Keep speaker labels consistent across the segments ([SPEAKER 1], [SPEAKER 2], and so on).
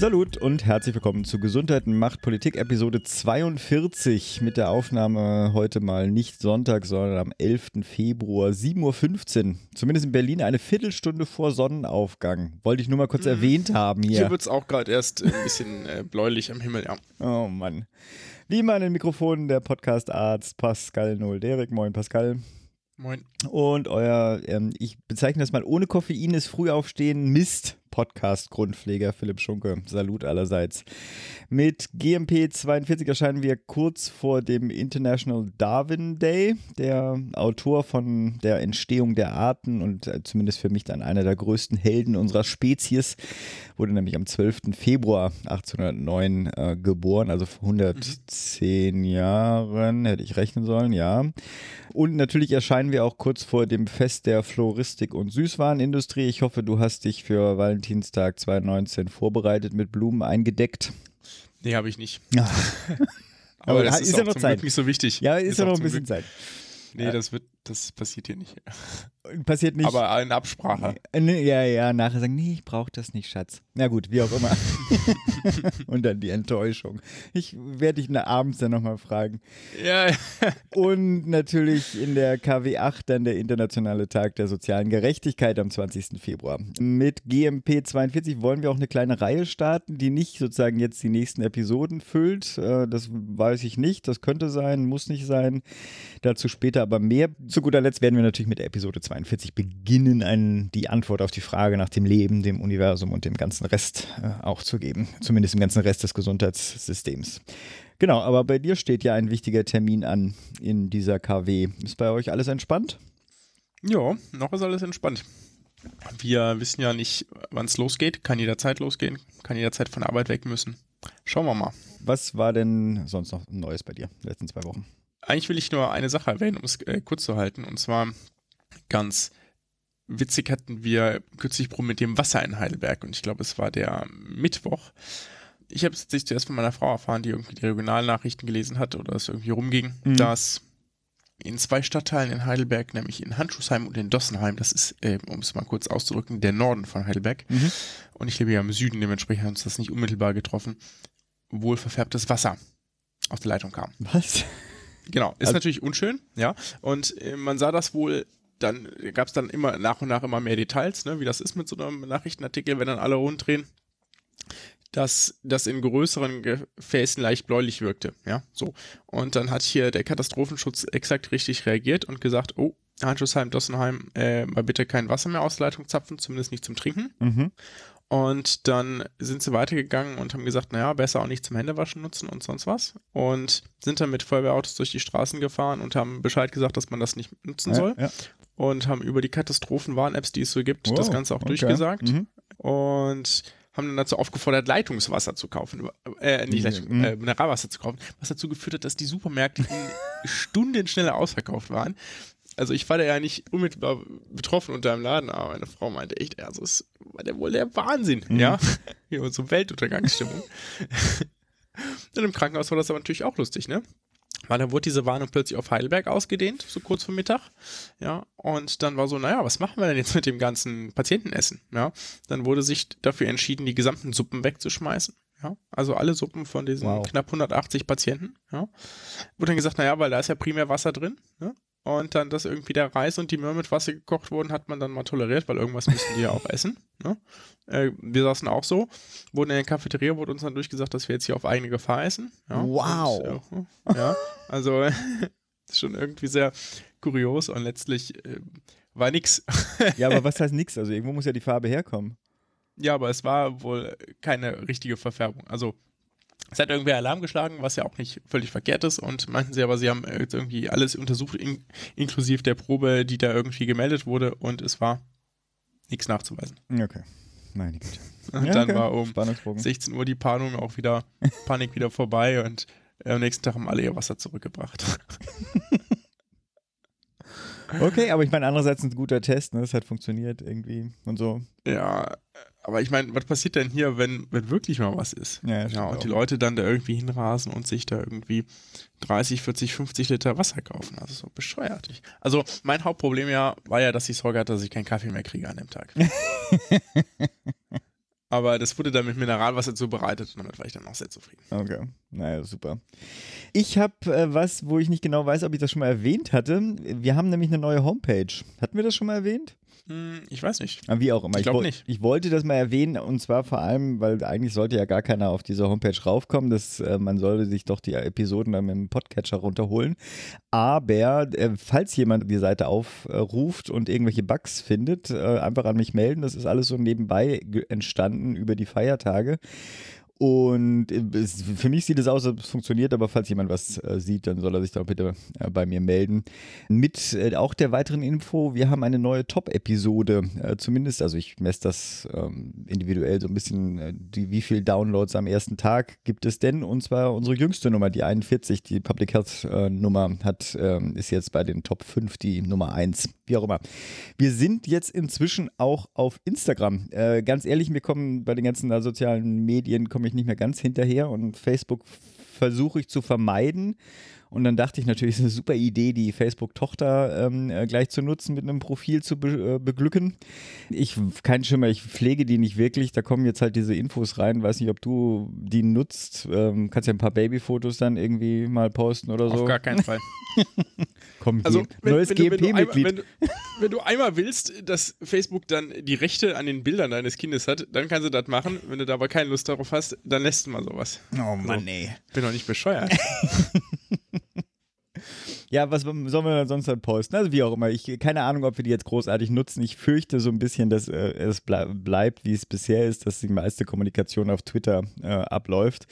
[SPEAKER 1] Salut und herzlich willkommen zu Gesundheit macht Politik Episode 42 mit der Aufnahme heute mal nicht Sonntag, sondern am 11. Februar 7.15 Uhr. Zumindest in Berlin eine Viertelstunde vor Sonnenaufgang. Wollte ich nur mal kurz mhm. erwähnt haben hier.
[SPEAKER 2] Hier wird es auch gerade erst ein bisschen äh, bläulich am Himmel, ja.
[SPEAKER 1] Oh Mann. Wie immer an den Mikrofonen der Podcast-Arzt Pascal Noel-Derek. Moin Pascal.
[SPEAKER 2] Moin.
[SPEAKER 1] Und euer, ähm, ich bezeichne das mal, ohne Koffein ist Frühaufstehen Mist. Podcast-Grundpfleger Philipp Schunke. Salut allerseits. Mit GMP 42 erscheinen wir kurz vor dem International Darwin Day. Der Autor von der Entstehung der Arten und äh, zumindest für mich dann einer der größten Helden unserer Spezies wurde nämlich am 12. Februar 1809 äh, geboren, also vor 110 mhm. Jahren, hätte ich rechnen sollen, ja. Und natürlich erscheinen wir auch kurz vor dem Fest der Floristik und Süßwarenindustrie. Ich hoffe, du hast dich für Valentinstag 2019 vorbereitet, mit Blumen eingedeckt.
[SPEAKER 2] Nee, habe ich nicht.
[SPEAKER 1] Ja.
[SPEAKER 2] Aber, Aber das ist, ist ja noch Zeit. nicht so wichtig.
[SPEAKER 1] Ja, ist, ist ja noch ein bisschen Glück. Zeit.
[SPEAKER 2] Nee, das wird, das passiert hier nicht.
[SPEAKER 1] Passiert nicht.
[SPEAKER 2] Aber in Absprache.
[SPEAKER 1] Nee, ja, ja, nachher sagen, nee, ich brauche das nicht, Schatz. Na gut, wie auch immer. und dann die Enttäuschung. Ich werde dich abends dann nochmal fragen.
[SPEAKER 2] Ja.
[SPEAKER 1] und natürlich in der KW 8 dann der Internationale Tag der sozialen Gerechtigkeit am 20. Februar. Mit GMP 42 wollen wir auch eine kleine Reihe starten, die nicht sozusagen jetzt die nächsten Episoden füllt. Äh, das weiß ich nicht. Das könnte sein, muss nicht sein. Dazu später aber mehr. Zu guter Letzt werden wir natürlich mit Episode 42 beginnen, einen, die Antwort auf die Frage nach dem Leben, dem Universum und dem ganzen Rest äh, auch zu geben. Zumindest im ganzen Rest des Gesundheitssystems. Genau, aber bei dir steht ja ein wichtiger Termin an in dieser KW. Ist bei euch alles entspannt?
[SPEAKER 2] Ja, noch ist alles entspannt. Wir wissen ja nicht, wann es losgeht. Kann jederzeit losgehen, kann jederzeit von der Arbeit weg müssen. Schauen wir mal.
[SPEAKER 1] Was war denn sonst noch Neues bei dir in den letzten zwei Wochen?
[SPEAKER 2] Eigentlich will ich nur eine Sache erwähnen, um es äh, kurz zu halten. Und zwar ganz witzig hatten wir kürzlich Problem mit dem Wasser in Heidelberg und ich glaube, es war der Mittwoch. Ich habe es tatsächlich zuerst von meiner Frau erfahren, die irgendwie die Regionalnachrichten gelesen hat oder es irgendwie rumging, mhm. dass in zwei Stadtteilen in Heidelberg, nämlich in Handschuhsheim und in Dossenheim, das ist, äh, um es mal kurz auszudrücken, der Norden von Heidelberg. Mhm. Und ich lebe ja im Süden, dementsprechend hat uns das nicht unmittelbar getroffen, wohl verfärbtes Wasser aus der Leitung kam.
[SPEAKER 1] Was?
[SPEAKER 2] Genau, ist also, natürlich unschön, ja. Und äh, man sah das wohl dann gab es dann immer nach und nach immer mehr Details, ne, wie das ist mit so einem Nachrichtenartikel, wenn dann alle runddrehen, dass das in größeren Gefäßen leicht bläulich wirkte, ja, so. Und dann hat hier der Katastrophenschutz exakt richtig reagiert und gesagt, oh, Handschussheim, Dossenheim, äh, mal bitte kein Wasser mehr aus der Leitung zapfen, zumindest nicht zum Trinken. Mhm. Und dann sind sie weitergegangen und haben gesagt, naja, besser auch nicht zum Händewaschen nutzen und sonst was. Und sind dann mit Feuerwehrautos durch die Straßen gefahren und haben Bescheid gesagt, dass man das nicht nutzen soll. Ja, ja und haben über die Katastrophenwarn-Apps, die es so gibt, oh, das Ganze auch okay. durchgesagt. Mhm. Und haben dann dazu aufgefordert, Leitungswasser zu kaufen, äh, nicht Leitung, mhm. äh, Mineralwasser zu kaufen, was dazu geführt hat, dass die Supermärkte in Stunden schneller ausverkauft waren. Also ich war da ja nicht unmittelbar betroffen unter dem Laden, aber meine Frau meinte echt, also es war der wohl der Wahnsinn, mhm. ja. Hier so Weltuntergangsstimmung. Und im Krankenhaus war das aber natürlich auch lustig, ne? Weil dann wurde diese Warnung plötzlich auf Heidelberg ausgedehnt, so kurz vor Mittag. Ja, und dann war so, naja, was machen wir denn jetzt mit dem ganzen Patientenessen? Ja, dann wurde sich dafür entschieden, die gesamten Suppen wegzuschmeißen. Ja, also alle Suppen von diesen wow. knapp 180 Patienten. Ja, wurde dann gesagt, naja, weil da ist ja primär Wasser drin. Ja, und dann, dass irgendwie der Reis und die Möhren mit Wasser gekocht wurden, hat man dann mal toleriert, weil irgendwas müssen die ja auch essen. Ne? Äh, wir saßen auch so, wurden in der Cafeteria, wurde uns dann durchgesagt, dass wir jetzt hier auf eigene Gefahr essen. Ja?
[SPEAKER 1] Wow.
[SPEAKER 2] Und, äh, ja, also schon irgendwie sehr kurios und letztlich äh, war nix.
[SPEAKER 1] ja, aber was heißt nix? Also irgendwo muss ja die Farbe herkommen.
[SPEAKER 2] Ja, aber es war wohl keine richtige Verfärbung. Also es hat irgendwer Alarm geschlagen, was ja auch nicht völlig verkehrt ist und meinten sie aber, sie haben jetzt irgendwie alles untersucht, in, inklusive der Probe, die da irgendwie gemeldet wurde und es war nichts nachzuweisen.
[SPEAKER 1] Okay. Meine Güte.
[SPEAKER 2] Und ja, dann okay. war um 16 Uhr die Panik auch wieder, Panik wieder vorbei und am nächsten Tag haben alle ihr Wasser zurückgebracht.
[SPEAKER 1] Okay, aber ich meine, andererseits ein guter Test, ne? Es hat funktioniert irgendwie und so.
[SPEAKER 2] Ja, aber ich meine, was passiert denn hier, wenn, wenn wirklich mal was ist?
[SPEAKER 1] Ja,
[SPEAKER 2] Ja, und die Leute dann da irgendwie hinrasen und sich da irgendwie 30, 40, 50 Liter Wasser kaufen. Also so bescheuert. Ich- Also mein Hauptproblem ja war ja, dass ich Sorge hatte, dass ich keinen Kaffee mehr kriege an dem Tag. Aber das wurde dann mit Mineralwasser zubereitet und damit war ich dann auch sehr zufrieden.
[SPEAKER 1] Okay, naja, super. Ich habe äh, was, wo ich nicht genau weiß, ob ich das schon mal erwähnt hatte. Wir haben nämlich eine neue Homepage. Hatten wir das schon mal erwähnt?
[SPEAKER 2] Hm, ich weiß nicht.
[SPEAKER 1] Ah, Wie auch immer.
[SPEAKER 2] Ich glaub
[SPEAKER 1] woll-
[SPEAKER 2] nicht.
[SPEAKER 1] Ich wollte das mal erwähnen und zwar vor allem, weil eigentlich sollte ja gar keiner auf diese Homepage raufkommen. Das, äh, man sollte sich doch die Episoden dann mit dem Podcatcher runterholen. Aber äh, falls jemand die Seite aufruft und irgendwelche Bugs findet, äh, einfach an mich melden. Das ist alles so nebenbei entstanden über die Feiertage. Und äh, für mich sieht es aus, als es funktioniert, aber falls jemand was äh, sieht, dann soll er sich doch bitte äh, bei mir melden. Mit auch der weiteren Info, wir haben eine neue Top-Episode. Zumindest, also ich messe das ähm, individuell so ein bisschen, wie viel Downloads am ersten Tag gibt es denn? Und zwar unsere jüngste Nummer, die 41, die Public Health Nummer, hat, ähm, ist jetzt bei den Top 5 die Nummer 1. Wie auch immer. Wir sind jetzt inzwischen auch auf Instagram. Äh, ganz ehrlich, mir kommen bei den ganzen äh, sozialen Medien komme ich nicht mehr ganz hinterher und Facebook versuche ich zu vermeiden. Und dann dachte ich natürlich, es ist eine super Idee, die Facebook-Tochter ähm, äh, gleich zu nutzen, mit einem Profil zu be äh, beglücken. Ich, kein Schimmer, ich pflege die nicht wirklich. Da kommen jetzt halt diese Infos rein. Weiß nicht, ob du die nutzt. Ähm, kannst ja ein paar Babyfotos dann irgendwie mal posten oder so.
[SPEAKER 2] Auf gar keinen Fall.
[SPEAKER 1] Komm,
[SPEAKER 2] Also, wenn,
[SPEAKER 1] neues
[SPEAKER 2] wenn, du, wenn, du einmal,
[SPEAKER 1] GMP-Mitglied.
[SPEAKER 2] wenn, du, wenn du einmal willst, dass Facebook dann die Rechte an den Bildern deines Kindes hat, dann kannst du das machen. Wenn du da aber keine Lust darauf hast, dann lässt du mal sowas.
[SPEAKER 1] Oh Mann, ey.
[SPEAKER 2] Ich bin doch nicht bescheuert.
[SPEAKER 1] Ja, was sollen wir denn sonst dann posten? Also wie auch immer. Ich keine Ahnung, ob wir die jetzt großartig nutzen. Ich fürchte so ein bisschen, dass äh, es blei bleibt, wie es bisher ist, dass die meiste Kommunikation auf Twitter äh, abläuft.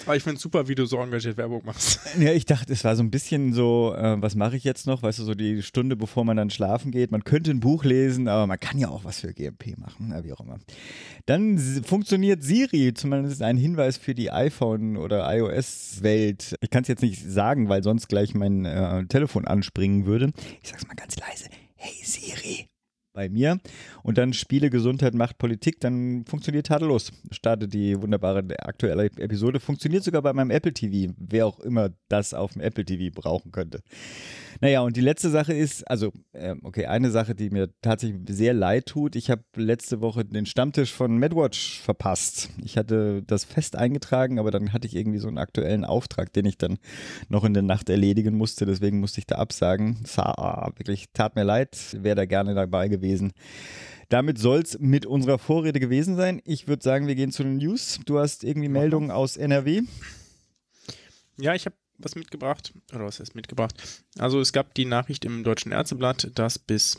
[SPEAKER 2] Aber ich finde es super, wie du so engagiert Werbung machst.
[SPEAKER 1] Ja, ich dachte, es war so ein bisschen so, äh, was mache ich jetzt noch? Weißt du, so die Stunde, bevor man dann schlafen geht. Man könnte ein Buch lesen, aber man kann ja auch was für GMP machen, na, wie auch immer. Dann funktioniert Siri, zumindest ein Hinweis für die iPhone- oder iOS-Welt. Ich kann es jetzt nicht sagen, weil sonst gleich mein äh, Telefon anspringen würde. Ich sag's mal ganz leise. Hey Siri. Bei mir. Und dann Spiele, Gesundheit, Macht, Politik, dann funktioniert tadellos. Startet die wunderbare aktuelle Episode. Funktioniert sogar bei meinem Apple TV, wer auch immer das auf dem Apple TV brauchen könnte. Naja, und die letzte Sache ist, also, ähm, okay, eine Sache, die mir tatsächlich sehr leid tut. Ich habe letzte Woche den Stammtisch von MedWatch verpasst. Ich hatte das fest eingetragen, aber dann hatte ich irgendwie so einen aktuellen Auftrag, den ich dann noch in der Nacht erledigen musste. Deswegen musste ich da absagen. War, ah, wirklich, tat mir leid, wäre da gerne dabei gewesen. Damit soll es mit unserer Vorrede gewesen sein. Ich würde sagen, wir gehen zu den News. Du hast irgendwie Meldungen aus NRW.
[SPEAKER 2] Ja, ich habe was mitgebracht. Oder was heißt mitgebracht? Also es gab die Nachricht im Deutschen Ärzteblatt, dass bis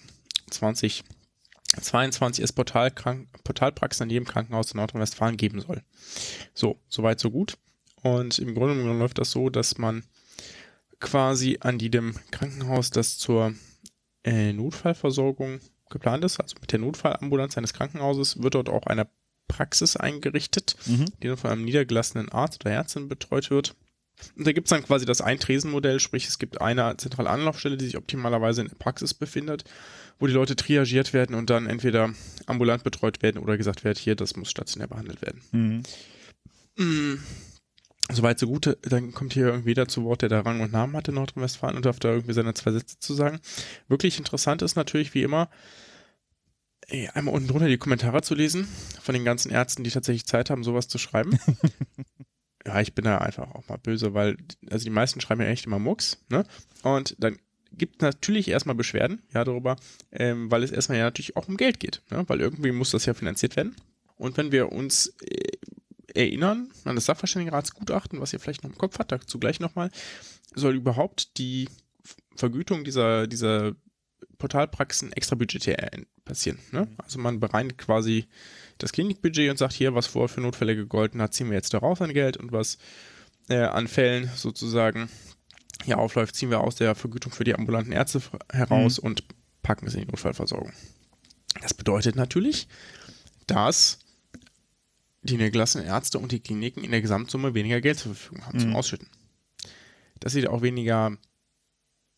[SPEAKER 2] 2022 es Portalpraxen an jedem Krankenhaus in Nordrhein-Westfalen geben soll. So, soweit, so gut. Und im Grunde genommen läuft das so, dass man quasi an jedem Krankenhaus, das zur äh, Notfallversorgung geplant ist, also mit der Notfallambulanz eines Krankenhauses, wird dort auch eine Praxis eingerichtet, die dann von einem niedergelassenen Arzt oder Ärztin betreut wird. Und da gibt es dann quasi das Eintresenmodell, sprich es gibt eine zentrale Anlaufstelle, die sich optimalerweise in der Praxis befindet, wo die Leute triagiert werden und dann entweder ambulant betreut werden oder gesagt wird, hier, das muss stationär behandelt werden. Mm, Soweit so gut, dann kommt hier irgendwie jeder zu Wort, der da Rang und Namen hat in Nordrhein-Westfalen und darf da irgendwie seine zwei Sätze zu sagen. Wirklich interessant ist natürlich wie immer, ey, einmal unten drunter die Kommentare zu lesen von den ganzen Ärzten, die tatsächlich Zeit haben, sowas zu schreiben. ja, ich bin da einfach auch mal böse, weil, also die meisten schreiben ja echt immer Mucks, ne? Und dann gibt natürlich erstmal Beschwerden, ja, darüber, ähm, weil es erstmal ja natürlich auch um Geld geht, ne? Weil irgendwie muss das ja finanziert werden. Und wenn wir uns äh, erinnern an das Sachverständigenratsgutachten, was ihr vielleicht noch im Kopf habt, dazu gleich nochmal, soll überhaupt die Vergütung dieser, dieser Portalpraxen extrabudgetär passieren. Ne? Also man bereinigt quasi das Klinikbudget und sagt hier, was vorher für Notfälle gegolten hat, ziehen wir jetzt daraus an Geld und was äh, an Fällen sozusagen hier aufläuft, ziehen wir aus der Vergütung für die ambulanten Ärzte heraus und packen es in die Notfallversorgung. Das bedeutet natürlich, dass die niedergelassenen Ärzte und die Kliniken in der Gesamtsumme weniger Geld zur Verfügung haben zum Ausschütten. Dass sie auch weniger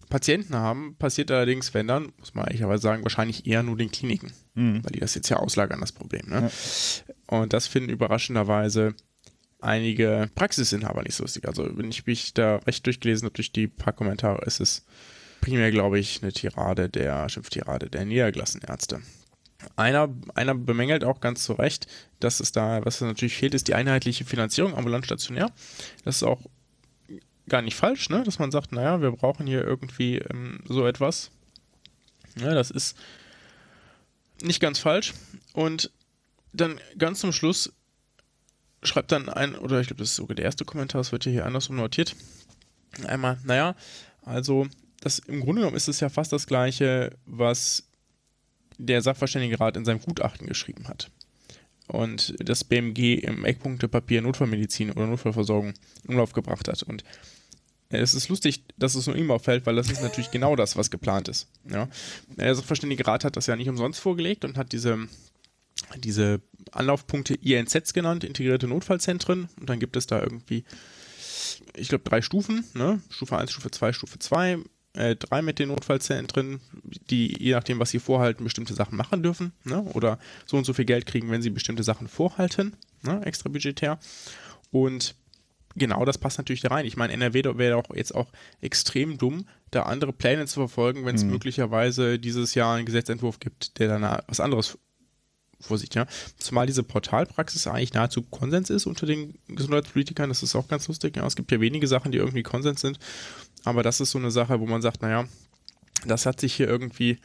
[SPEAKER 2] Patienten haben, passiert allerdings, wenn dann, muss man ehrlicherweise sagen, wahrscheinlich eher nur den Kliniken,
[SPEAKER 1] Mhm.
[SPEAKER 2] weil die das jetzt ja auslagern, das Problem. Ne? Und das finden überraschenderweise einige Praxisinhaber nicht so lustig. Also, wenn ich mich da recht durchgelesen habe durch die paar Kommentare, ist es primär, glaube ich, eine Tirade der, Schimpftirade der niedergelassenen Ärzte. Einer, einer bemängelt auch ganz zu Recht, dass es da, was da natürlich fehlt, ist die einheitliche Finanzierung ambulant stationär. Das ist auch gar nicht falsch, ne? dass man sagt, naja, wir brauchen hier irgendwie ähm, so etwas. Ja, das ist nicht ganz falsch. Und dann ganz zum Schluss schreibt dann ein, oder ich glaube, das ist sogar der erste Kommentar, es wird hier andersrum notiert. Einmal, naja, also das im Grunde genommen ist es ja fast das gleiche, was der Sachverständigerat in seinem Gutachten geschrieben hat. Und das BMG im Eckpunktepapier Notfallmedizin oder Notfallversorgung in Umlauf gebracht hat. Und es ist lustig, dass es nur ihm auffällt, weil das ist natürlich genau das, was geplant ist. Ja. Der Sachverständigerat hat das ja nicht umsonst vorgelegt und hat diese, diese Anlaufpunkte INZs genannt, integrierte Notfallzentren. Und dann gibt es da irgendwie, ich glaube, drei Stufen, ne? Stufe 1, Stufe 2, Stufe 2, äh, drei mit den Notfallzentren, die je nachdem, was sie vorhalten, bestimmte Sachen machen dürfen, ne? Oder so und so viel Geld kriegen, wenn sie bestimmte Sachen vorhalten, ne? Extra budgetär. Und genau das passt natürlich da rein. Ich meine, NRW wäre auch jetzt auch extrem dumm, da andere Pläne zu verfolgen, wenn es möglicherweise dieses Jahr einen Gesetzentwurf gibt, der dann was anderes vorsieht, ja. Zumal diese Portalpraxis eigentlich nahezu Konsens ist unter den Gesundheitspolitikern, das ist auch ganz lustig. Ja. Es gibt ja wenige Sachen, die irgendwie Konsens sind, aber das ist so eine Sache, wo man sagt, naja, das hat sich hier irgendwie,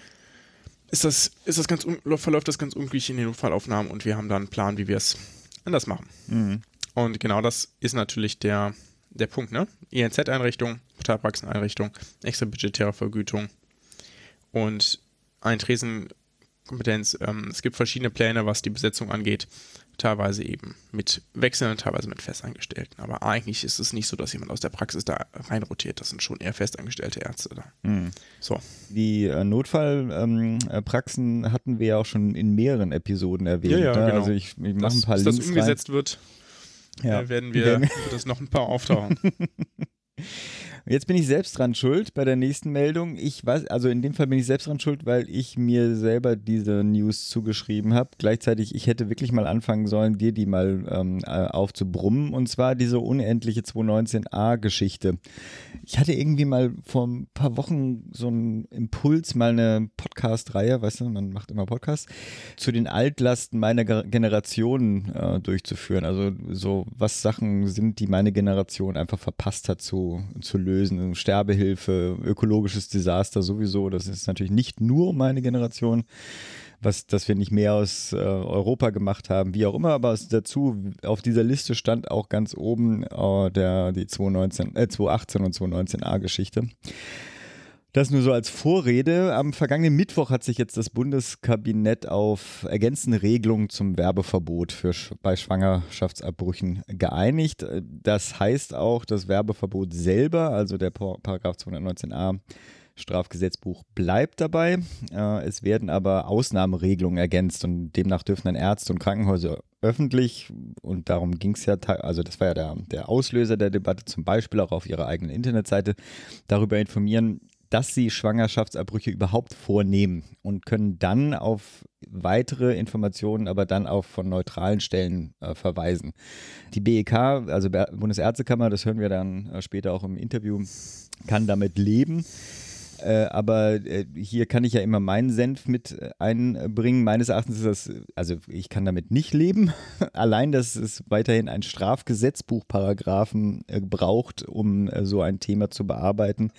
[SPEAKER 2] ist das, ist das ganz, verläuft das ganz unglücklich in den Notfallaufnahmen und wir haben da einen Plan, wie wir es anders machen.
[SPEAKER 1] Mhm.
[SPEAKER 2] Und genau das ist natürlich der, der Punkt, ne? INZ-Einrichtung, Portalpraxeneinrichtung, extra budgetäre Vergütung und ein Tresenkompetenz. Ähm, es gibt verschiedene Pläne, was die Besetzung angeht. Teilweise eben mit Wechseln, teilweise mit Festangestellten. Aber eigentlich ist es nicht so, dass jemand aus der Praxis da reinrotiert. Das sind schon eher festangestellte Ärzte da.
[SPEAKER 1] Mhm.
[SPEAKER 2] So.
[SPEAKER 1] Die äh, Notfallpraxen hatten wir ja auch schon in mehreren Episoden erwähnt.
[SPEAKER 2] Ja, ja,
[SPEAKER 1] ne?
[SPEAKER 2] genau.
[SPEAKER 1] Also ich, ich mache
[SPEAKER 2] Das,
[SPEAKER 1] ein paar
[SPEAKER 2] bis das
[SPEAKER 1] Links
[SPEAKER 2] umgesetzt wird,
[SPEAKER 1] rein. Ja.
[SPEAKER 2] äh, werden wir, wird das noch ein paar auftauchen.
[SPEAKER 1] Jetzt bin ich selbst dran schuld bei der nächsten Meldung. Ich weiß, also in dem Fall bin ich selbst dran schuld, weil ich mir selber diese News zugeschrieben habe. Gleichzeitig, ich hätte wirklich mal anfangen sollen, dir die mal ähm, äh, aufzubrummen. Und zwar diese unendliche 219a-Geschichte. Ich hatte irgendwie mal vor ein paar Wochen so einen Impuls, mal eine Podcast-Reihe, weißt du, man macht immer Podcasts, zu den Altlasten meiner Ge- Generation äh, durchzuführen. Also so, was Sachen sind, die meine Generation einfach verpasst hat zu, zu lösen. Sterbehilfe, ökologisches Desaster sowieso. Das ist natürlich nicht nur meine Generation was, dass wir nicht mehr aus äh, Europa gemacht haben, wie auch immer, aber dazu auf dieser Liste stand auch ganz oben äh, der, die 219, äh, 218 und 219a Geschichte. Das nur so als Vorrede. Am vergangenen Mittwoch hat sich jetzt das Bundeskabinett auf ergänzende Regelungen zum Werbeverbot für, bei Schwangerschaftsabbrüchen geeinigt. Das heißt auch, das Werbeverbot selber, also der Par- Paragraph 219a Strafgesetzbuch bleibt dabei. Äh, es werden aber Ausnahmeregelungen ergänzt und demnach dürfen dann Ärzte und Krankenhäuser öffentlich, und darum ging es ja, also das war ja der, der Auslöser der Debatte, zum Beispiel auch auf ihrer eigenen Internetseite, darüber informieren, dass sie Schwangerschaftsabbrüche überhaupt vornehmen und können dann auf weitere Informationen, aber dann auch von neutralen Stellen äh, verweisen. Die BEK, also Bundesärztekammer, das hören wir dann äh, später auch im Interview, kann damit leben. Äh, aber äh, hier kann ich ja immer meinen Senf mit äh, einbringen. Meines Erachtens ist das, also ich kann damit nicht leben. Allein, dass es weiterhin ein Strafgesetzbuchparagraphen äh, braucht, um äh, so ein Thema zu bearbeiten,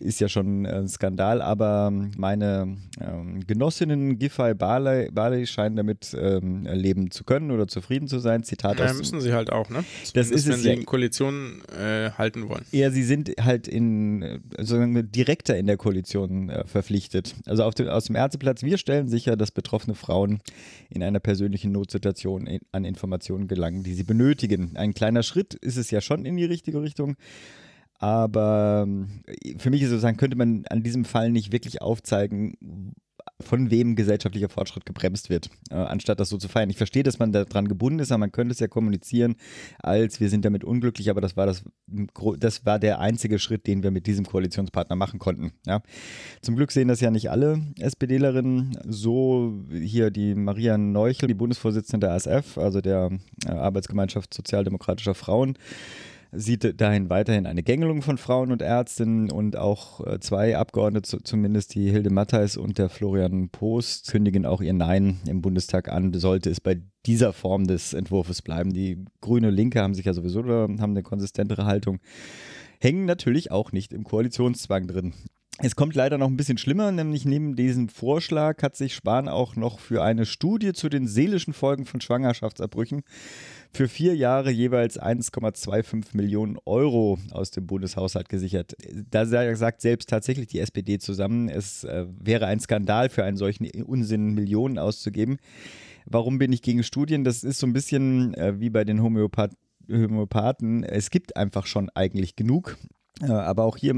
[SPEAKER 1] ist ja schon ein Skandal. Aber meine ähm, Genossinnen Giffey Barley, Barley scheinen damit ähm, leben zu können oder zufrieden zu sein. Zitat
[SPEAKER 2] Ja,
[SPEAKER 1] aus
[SPEAKER 2] müssen sie halt auch, ne?
[SPEAKER 1] Das ist
[SPEAKER 2] wenn
[SPEAKER 1] es
[SPEAKER 2] sie
[SPEAKER 1] ja.
[SPEAKER 2] in Koalition äh, halten wollen.
[SPEAKER 1] Ja, sie sind halt in sozusagen direkter in der Koalition äh, verpflichtet. Also auf dem, aus dem Ärzteplatz, wir stellen sicher, dass betroffene Frauen in einer persönlichen Notsituation in, an Informationen gelangen, die sie benötigen. Ein kleiner Schritt ist es ja schon in die richtige Richtung. Aber ähm, für mich ist sozusagen, könnte man an diesem Fall nicht wirklich aufzeigen, von wem gesellschaftlicher Fortschritt gebremst wird, äh, anstatt das so zu feiern. Ich verstehe, dass man daran gebunden ist, aber man könnte es ja kommunizieren, als wir sind damit unglücklich, aber das war das, das war der einzige Schritt, den wir mit diesem Koalitionspartner machen konnten. Ja. Zum Glück sehen das ja nicht alle SPDlerinnen so. Hier die Maria Neuchel, die Bundesvorsitzende der ASF, also der äh, Arbeitsgemeinschaft Sozialdemokratischer Frauen, sieht dahin weiterhin eine Gängelung von Frauen und Ärztinnen und auch äh, zwei Abgeordnete, zumindest die Hilde Mattheis und der Florian Post, kündigen auch ihr Nein im Bundestag an, sollte es bei dieser Form des Entwurfs bleiben. Die Grüne Linke haben sich ja sowieso haben eine konsistentere Haltung, hängen natürlich auch nicht im Koalitionszwang drin. Es kommt leider noch ein bisschen schlimmer, nämlich neben diesem Vorschlag hat sich Spahn auch noch für eine Studie zu den seelischen Folgen von Schwangerschaftsabbrüchen für vier Jahre jeweils 1,25 Millionen Euro aus dem Bundeshaushalt gesichert. Da sagt selbst tatsächlich die SPD zusammen, es äh, wäre ein Skandal für einen solchen Unsinn Millionen auszugeben. Warum bin ich gegen Studien? Das ist so ein bisschen äh, wie bei den Homöopath Homöopathen. Es gibt einfach schon eigentlich genug. Äh, aber auch hier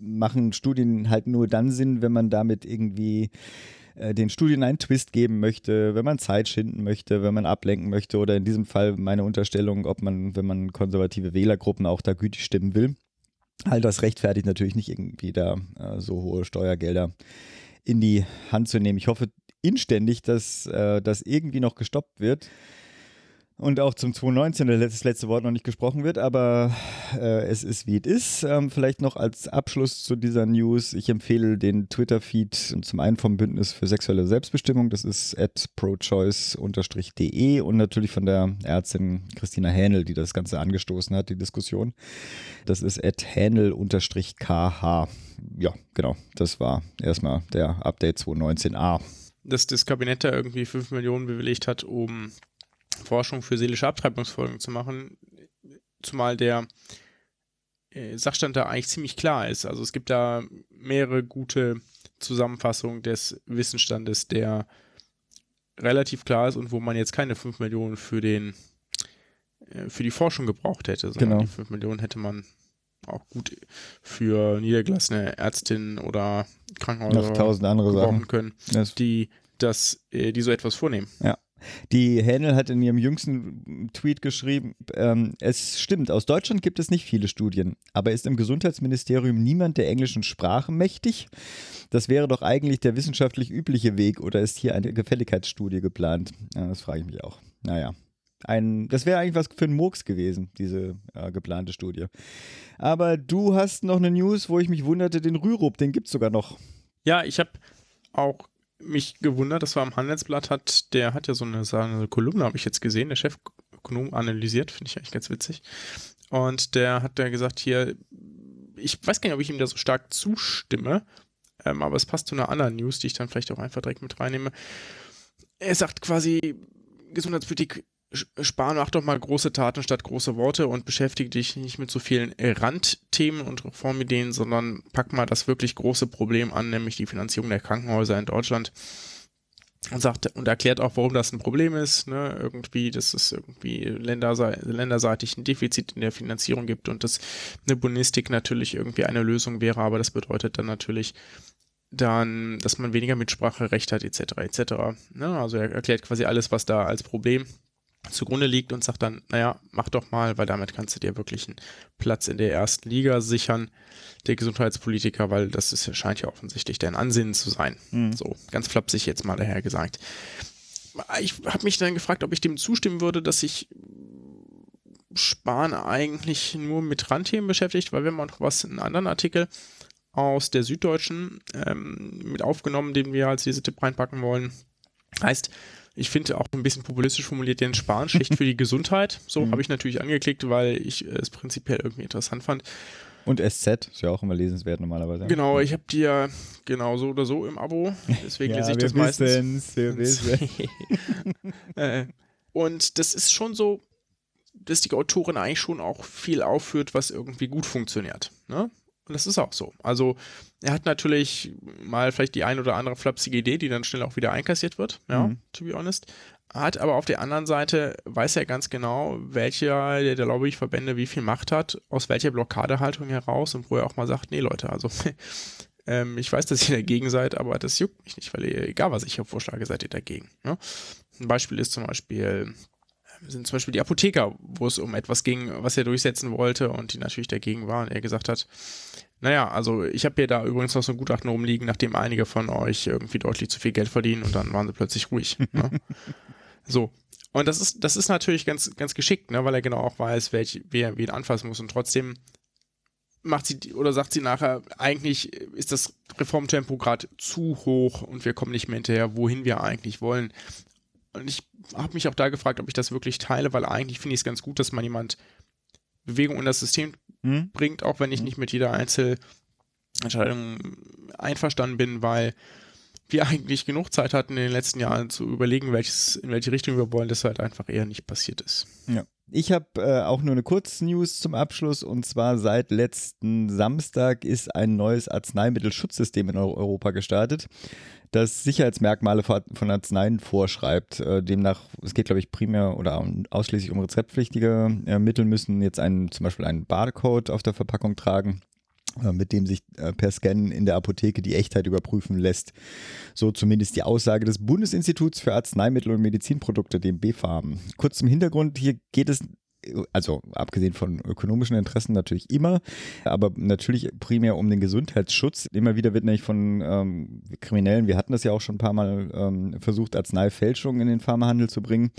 [SPEAKER 1] machen Studien halt nur dann Sinn, wenn man damit irgendwie äh, den Studien einen Twist geben möchte, wenn man Zeit schinden möchte, wenn man ablenken möchte oder in diesem Fall meine Unterstellung, ob man, wenn man konservative Wählergruppen auch da gütig stimmen will. All das rechtfertigt natürlich nicht irgendwie da äh, so hohe Steuergelder in die Hand zu nehmen. Ich hoffe inständig, dass äh, das irgendwie noch gestoppt wird und auch zum 2019 das letzte Wort noch nicht gesprochen wird, aber äh, es ist wie es ist. Ähm, vielleicht noch als Abschluss zu dieser News, ich empfehle den Twitter-Feed zum einen vom Bündnis für sexuelle Selbstbestimmung, das ist at prochoice-de und natürlich von der Ärztin Christina Hähnel, die das Ganze angestoßen hat, die Diskussion. Das ist at Hähnel-kh. Ja, genau, das war erstmal der Update 2019a.
[SPEAKER 2] Dass das Kabinett da irgendwie 5 Millionen bewilligt hat, um Forschung für seelische Abtreibungsfolgen zu machen, zumal der äh, Sachstand da eigentlich ziemlich klar ist. Also es gibt da mehrere gute Zusammenfassungen des Wissensstandes, der relativ klar ist und wo man jetzt keine 5 Millionen für den äh, für die Forschung gebraucht hätte, sondern genau. die 5 Millionen hätte man auch gut für niedergelassene Ärztinnen oder Krankenhäuser
[SPEAKER 1] Noch tausend andere Sachen
[SPEAKER 2] können, die das, äh, die so etwas vornehmen.
[SPEAKER 1] Ja. Die Händel hat in ihrem jüngsten Tweet geschrieben, ähm, es stimmt, aus Deutschland gibt es nicht viele Studien, aber ist im Gesundheitsministerium niemand der englischen Sprache mächtig? Das wäre doch eigentlich der wissenschaftlich übliche Weg oder ist hier eine Gefälligkeitsstudie geplant? Ja, das frage ich mich auch. Naja. Ein, das wäre eigentlich was für einen Murks gewesen, diese äh, geplante Studie. Aber du hast noch eine News, wo ich mich wunderte, den Rürup, den gibt es sogar noch.
[SPEAKER 2] Ja, ich habe auch mich gewundert, das war am Handelsblatt, hat, der hat ja so eine, so eine Kolumne, habe ich jetzt gesehen, der Chefökonom analysiert, finde ich eigentlich ganz witzig. Und der hat da gesagt, hier, ich weiß gar nicht, ob ich ihm da so stark zustimme, ähm, aber es passt zu einer anderen News, die ich dann vielleicht auch einfach direkt mit reinnehme. Er sagt quasi, Gesundheitspolitik spar mach doch mal große Taten statt große Worte und beschäftige dich nicht mit so vielen Randthemen und Reformideen, sondern pack mal das wirklich große Problem an, nämlich die Finanzierung der Krankenhäuser in Deutschland. Und sagt und erklärt auch, warum das ein Problem ist. Ne? Irgendwie, dass es irgendwie länderse länderseitig ein Defizit in der Finanzierung gibt und dass eine Bonistik natürlich irgendwie eine Lösung wäre, aber das bedeutet dann natürlich, dann, dass man weniger Mitspracherecht hat, etc. etc. Ne? Also er erklärt quasi alles, was da als Problem zugrunde liegt und sagt dann, naja, mach doch mal, weil damit kannst du dir wirklich einen Platz in der ersten Liga sichern, der Gesundheitspolitiker, weil das ist, scheint ja offensichtlich dein Ansinnen zu sein. Mhm. So, ganz flapsig jetzt mal daher gesagt. Ich habe mich dann gefragt, ob ich dem zustimmen würde, dass sich Spahn eigentlich nur mit Randthemen beschäftigt, weil wir mal noch was, einen anderen Artikel aus der Süddeutschen ähm, mit aufgenommen, den wir als diese Tipp reinpacken wollen. Heißt, ich finde auch ein bisschen populistisch formuliert den Spahn schlecht für die Gesundheit. So mhm. habe ich natürlich angeklickt, weil ich es prinzipiell irgendwie interessant fand.
[SPEAKER 1] Und SZ ist ja auch immer lesenswert normalerweise.
[SPEAKER 2] Genau, ich habe die ja genau so oder so im Abo. Deswegen ja, lese ich das meistens. Wir wissen. Äh, und das ist schon so, dass die Autorin eigentlich schon auch viel aufführt, was irgendwie gut funktioniert. Ne? Und das ist auch so. Also er hat natürlich mal vielleicht die ein oder andere flapsige Idee, die dann schnell auch wieder einkassiert wird, ja, mhm. to be honest. Hat aber auf der anderen Seite, weiß er ganz genau, welcher der, der Lobbyverbände wie viel Macht hat, aus welcher Blockadehaltung heraus und wo er auch mal sagt, nee Leute, also Ähm, ich weiß, dass ihr dagegen seid, aber das juckt mich nicht, weil ihr, egal was ich hier vorschlage, seid ihr dagegen. Ne? Ein Beispiel ist zum Beispiel, sind zum Beispiel die Apotheker, wo es um etwas ging, was er durchsetzen wollte und die natürlich dagegen waren. Er gesagt hat, naja, also ich habe hier da übrigens noch so ein Gutachten rumliegen, nachdem einige von euch irgendwie deutlich zu viel Geld verdienen und dann waren sie plötzlich ruhig. ne? So. Und das ist, das ist natürlich ganz, ganz geschickt, ne, weil er genau auch weiß, welch, wer wen anfassen muss. Und trotzdem macht sie oder sagt sie nachher, eigentlich ist das Reformtempo gerade zu hoch und wir kommen nicht mehr hinterher, wohin wir eigentlich wollen. Und ich habe mich auch da gefragt, ob ich das wirklich teile, weil eigentlich finde ich es ganz gut, dass man jemand Bewegung in das System
[SPEAKER 1] Hm?
[SPEAKER 2] bringt, auch wenn ich nicht mit jeder Einzelentscheidung einverstanden bin, weil wir eigentlich genug Zeit hatten in den letzten Jahren zu überlegen, welches, in welche Richtung wir wollen, das halt einfach eher nicht passiert ist.
[SPEAKER 1] Ja. Ich habe äh, auch nur eine Kurznews zum Abschluss und zwar seit letzten Samstag ist ein neues Arzneimittelschutzsystem in Eu- Europa gestartet, das Sicherheitsmerkmale von Arzneien vorschreibt. Äh, demnach, es geht glaube ich primär oder ausschließlich um rezeptpflichtige äh, Mittel, müssen jetzt einen, zum Beispiel einen Barcode auf der Verpackung tragen mit dem sich äh, per Scan in der Apotheke die Echtheit überprüfen lässt. So zumindest die Aussage des Bundesinstituts für Arzneimittel und Medizinprodukte, dem BfArM. Kurz zum Hintergrund, hier geht es also abgesehen von ökonomischen Interessen natürlich immer, aber natürlich primär um den Gesundheitsschutz. Immer wieder wird nämlich von ähm, Kriminellen, wir hatten das ja auch schon ein paar Mal ähm, versucht, Arzneifälschungen in den Pharmahandel zu bringen.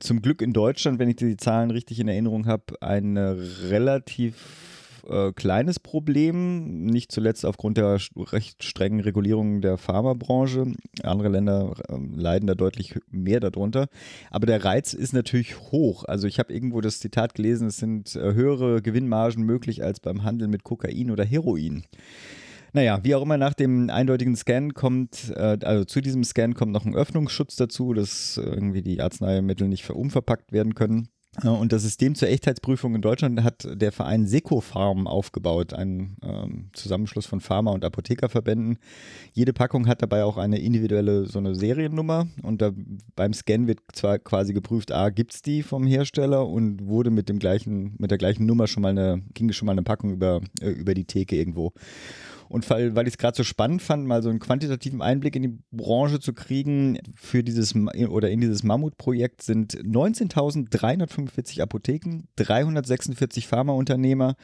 [SPEAKER 1] Zum Glück in Deutschland, wenn ich die Zahlen richtig in Erinnerung habe, ein relativ äh, kleines Problem, nicht zuletzt aufgrund der recht strengen Regulierung der Pharmabranche. Andere Länder äh, leiden da deutlich mehr darunter. Aber der Reiz ist natürlich hoch. Also ich habe irgendwo das Zitat gelesen, es sind äh, höhere Gewinnmargen möglich als beim Handel mit Kokain oder Heroin. Naja, wie auch immer, nach dem eindeutigen Scan kommt, äh, also zu diesem Scan kommt noch ein Öffnungsschutz dazu, dass irgendwie die Arzneimittel nicht verunverpackt werden können. Äh, Und das System zur Echtheitsprüfung in Deutschland hat der Verein Secofarm aufgebaut, ein ähm, Zusammenschluss von Pharma- und Apothekerverbänden. Jede Packung hat dabei auch eine individuelle so eine Seriennummer und da, beim Scan wird zwar quasi geprüft, a, gibt es die vom Hersteller und wurde mit dem gleichen, mit der gleichen Nummer schon mal eine, ging schon mal eine Packung über, äh, über die Theke irgendwo. Und weil, weil ich es gerade so spannend fand, mal so einen quantitativen Einblick in die Branche zu kriegen, für dieses oder in dieses Mammutprojekt sind 19.345 Apotheken, 346 Pharmaunternehmer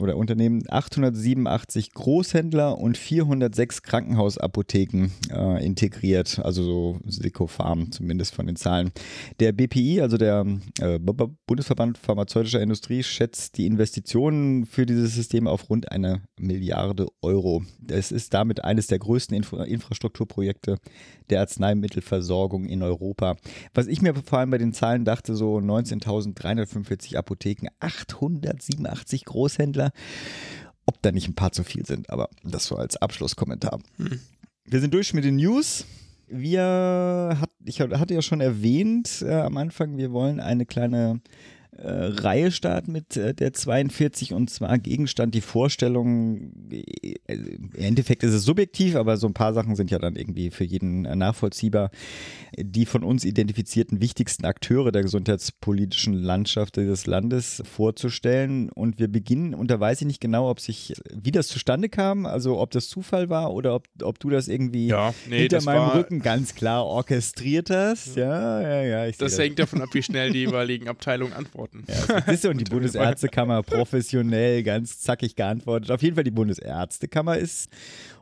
[SPEAKER 1] oder Unternehmen, 887 Großhändler und 406 Krankenhausapotheken äh, integriert, also so Secofarm zumindest von den Zahlen. Der BPI, also der äh, Bundesverband Pharmazeutischer Industrie, schätzt die Investitionen für dieses System auf rund eine Milliarde Euro. Es ist damit eines der größten Infra Infrastrukturprojekte der Arzneimittelversorgung in Europa. Was ich mir vor allem bei den Zahlen dachte, so 19.345 Apotheken, 887 Großhändler, ob da nicht ein paar zu viel sind, aber das so als Abschlusskommentar. Wir sind durch mit den News. Wir, hat, ich hatte ja schon erwähnt äh, am Anfang, wir wollen eine kleine Reihe starten mit äh, der 42 und zwar Gegenstand die Vorstellung, äh, im Endeffekt ist es subjektiv, aber so ein paar Sachen sind ja dann irgendwie für jeden äh, nachvollziehbar, die von uns identifizierten wichtigsten Akteure der gesundheitspolitischen Landschaft dieses Landes vorzustellen und wir beginnen, und da weiß ich nicht genau, ob sich, wie das zustande kam, also ob das Zufall war oder ob, ob du das irgendwie
[SPEAKER 2] Ja, nee,
[SPEAKER 1] hinter meinem Rücken ganz klar orchestriert hast. Ja, ja, ja.
[SPEAKER 2] Das hängt davon ab, wie schnell die jeweiligen Abteilungen antworten.
[SPEAKER 1] Ja, das ist so, und die Bundesärztekammer professionell, ganz zackig geantwortet. Auf jeden Fall die Bundesärztekammer ist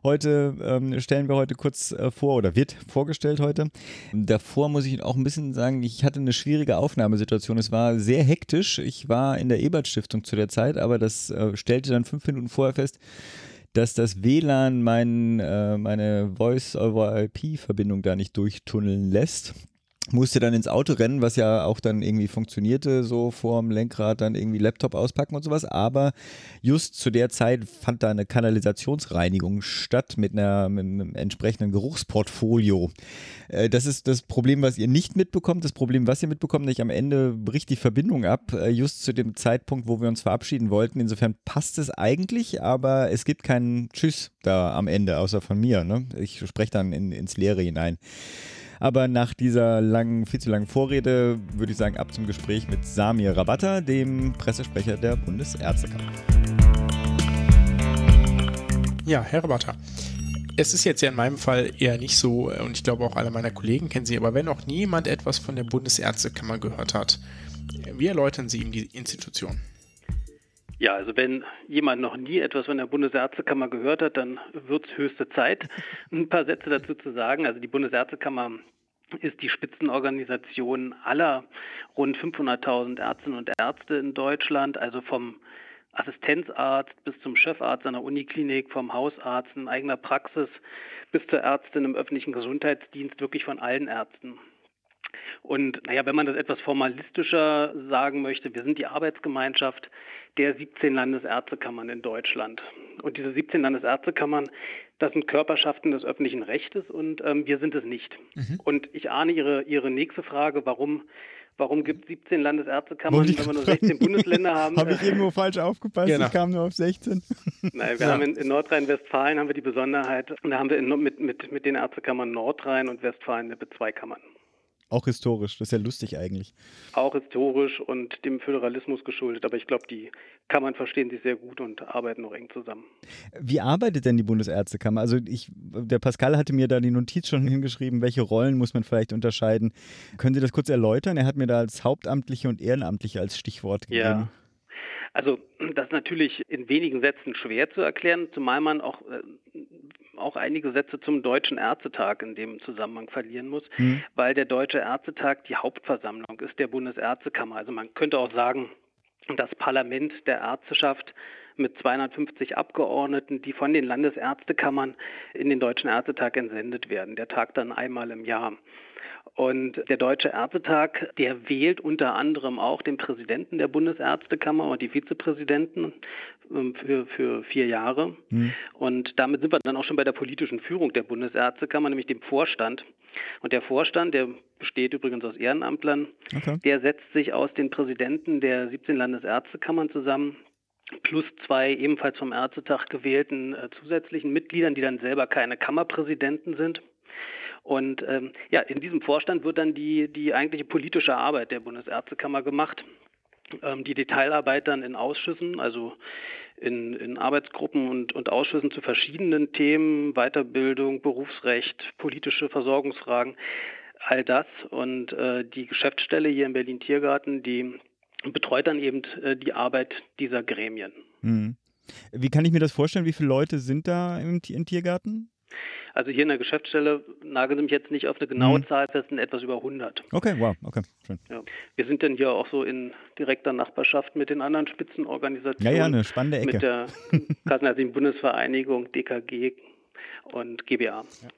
[SPEAKER 1] heute, ähm, stellen wir heute kurz äh, vor oder wird vorgestellt heute. Davor muss ich auch ein bisschen sagen, ich hatte eine schwierige Aufnahmesituation. Es war sehr hektisch. Ich war in der Ebert-Stiftung zu der Zeit, aber das äh, stellte dann fünf Minuten vorher fest, dass das WLAN mein, äh, meine Voice-over-IP-Verbindung da nicht durchtunneln lässt musste dann ins Auto rennen, was ja auch dann irgendwie funktionierte, so vorm Lenkrad dann irgendwie Laptop auspacken und sowas. Aber just zu der Zeit fand da eine Kanalisationsreinigung statt mit, einer, mit einem entsprechenden Geruchsportfolio. Äh, Das ist das Problem, was ihr nicht mitbekommt. Das Problem, was ihr mitbekommt, nicht am Ende bricht die Verbindung ab, äh, just zu dem Zeitpunkt, wo wir uns verabschieden wollten. Insofern passt es eigentlich, aber es gibt keinen Tschüss da am Ende, außer von mir. Ne? Ich spreche dann in, ins Leere hinein. Aber nach dieser langen, viel zu langen Vorrede würde ich sagen, ab zum Gespräch mit Samir Rabatta, dem Pressesprecher der Bundesärztekammer.
[SPEAKER 2] Ja, Herr Rebatter. Es ist jetzt ja in meinem Fall eher nicht so, äh, und ich glaube auch alle meiner Kollegen kennen sie, aber wenn noch niemand etwas von der Bundesärztekammer gehört hat, wie erläutern Sie ihm die Institution?
[SPEAKER 3] Ja, also wenn jemand noch nie etwas von der Bundesärztekammer gehört hat, dann wird es höchste Zeit, ein paar Sätze dazu zu sagen. Also die Bundesärztekammer ist die Spitzenorganisation aller rund 500.000 Ärztinnen und Ärzte in Deutschland, also vom Assistenzarzt bis zum Chefarzt einer Uniklinik, vom Hausarzt in eigener Praxis bis zur Ärztin im öffentlichen Gesundheitsdienst, wirklich von allen Ärzten. Und naja, wenn man das etwas formalistischer sagen möchte, wir sind die Arbeitsgemeinschaft der 17 Landesärztekammern in Deutschland. Und diese 17 Landesärztekammern, das sind Körperschaften des öffentlichen Rechtes und ähm, wir sind es nicht. Mhm. Und ich ahne Ihre, Ihre nächste Frage, warum Warum gibt es 17 Landesärztekammern, wenn wir nur 16 Bundesländer haben?
[SPEAKER 1] Habe ich irgendwo falsch aufgepasst?
[SPEAKER 2] Genau.
[SPEAKER 1] Ich kam nur auf 16.
[SPEAKER 3] Nein, wir ja. haben in, in Nordrhein-Westfalen haben wir die Besonderheit, da haben wir in, mit, mit, mit den Ärztekammern Nordrhein und Westfalen mit zwei Kammern.
[SPEAKER 1] Auch historisch, das ist ja lustig eigentlich.
[SPEAKER 3] Auch historisch und dem Föderalismus geschuldet, aber ich glaube, die Kammern verstehen sich sehr gut und arbeiten noch eng zusammen.
[SPEAKER 1] Wie arbeitet denn die Bundesärztekammer? Also ich, der Pascal hatte mir da die Notiz schon hingeschrieben, welche Rollen muss man vielleicht unterscheiden. Können Sie das kurz erläutern? Er hat mir da als Hauptamtliche und Ehrenamtliche als Stichwort gegeben.
[SPEAKER 3] Ja. Also das ist natürlich in wenigen Sätzen schwer zu erklären, zumal man auch äh, auch einige Sätze zum Deutschen Ärztetag in dem Zusammenhang verlieren muss, mhm. weil der Deutsche Ärztetag die Hauptversammlung ist der Bundesärztekammer. Also man könnte auch sagen, das Parlament der Ärzteschaft mit 250 Abgeordneten, die von den Landesärztekammern in den Deutschen Ärztetag entsendet werden. Der Tag dann einmal im Jahr. Und der Deutsche Ärztetag, der wählt unter anderem auch den Präsidenten der Bundesärztekammer und die Vizepräsidenten für, für vier Jahre. Mhm. Und damit sind wir dann auch schon bei der politischen Führung der Bundesärztekammer, nämlich dem Vorstand. Und der Vorstand, der besteht übrigens aus Ehrenamtlern, okay. der setzt sich aus den Präsidenten der 17 Landesärztekammern zusammen, plus zwei ebenfalls vom Ärztetag gewählten äh, zusätzlichen Mitgliedern, die dann selber keine Kammerpräsidenten sind. Und ähm, ja, in diesem Vorstand wird dann die, die eigentliche politische Arbeit der Bundesärztekammer gemacht. Ähm, die Detailarbeit dann in Ausschüssen, also in, in Arbeitsgruppen und, und Ausschüssen zu verschiedenen Themen, Weiterbildung, Berufsrecht, politische Versorgungsfragen, all das. Und äh, die Geschäftsstelle hier im Berlin Tiergarten, die betreut dann eben äh, die Arbeit dieser Gremien.
[SPEAKER 1] Mhm. Wie kann ich mir das vorstellen? Wie viele Leute sind da im, im Tiergarten?
[SPEAKER 3] Also hier in der Geschäftsstelle nageln Sie mich jetzt nicht auf eine genaue mhm. Zahl fest, sind etwas über 100.
[SPEAKER 1] Okay, wow, okay, schön.
[SPEAKER 3] Ja. Wir sind dann hier auch so in direkter Nachbarschaft mit den anderen Spitzenorganisationen.
[SPEAKER 1] Ja, ja, eine spannende Ecke.
[SPEAKER 3] Mit der Kassenärztlichen Bundesvereinigung, DKG und GBA. Ja.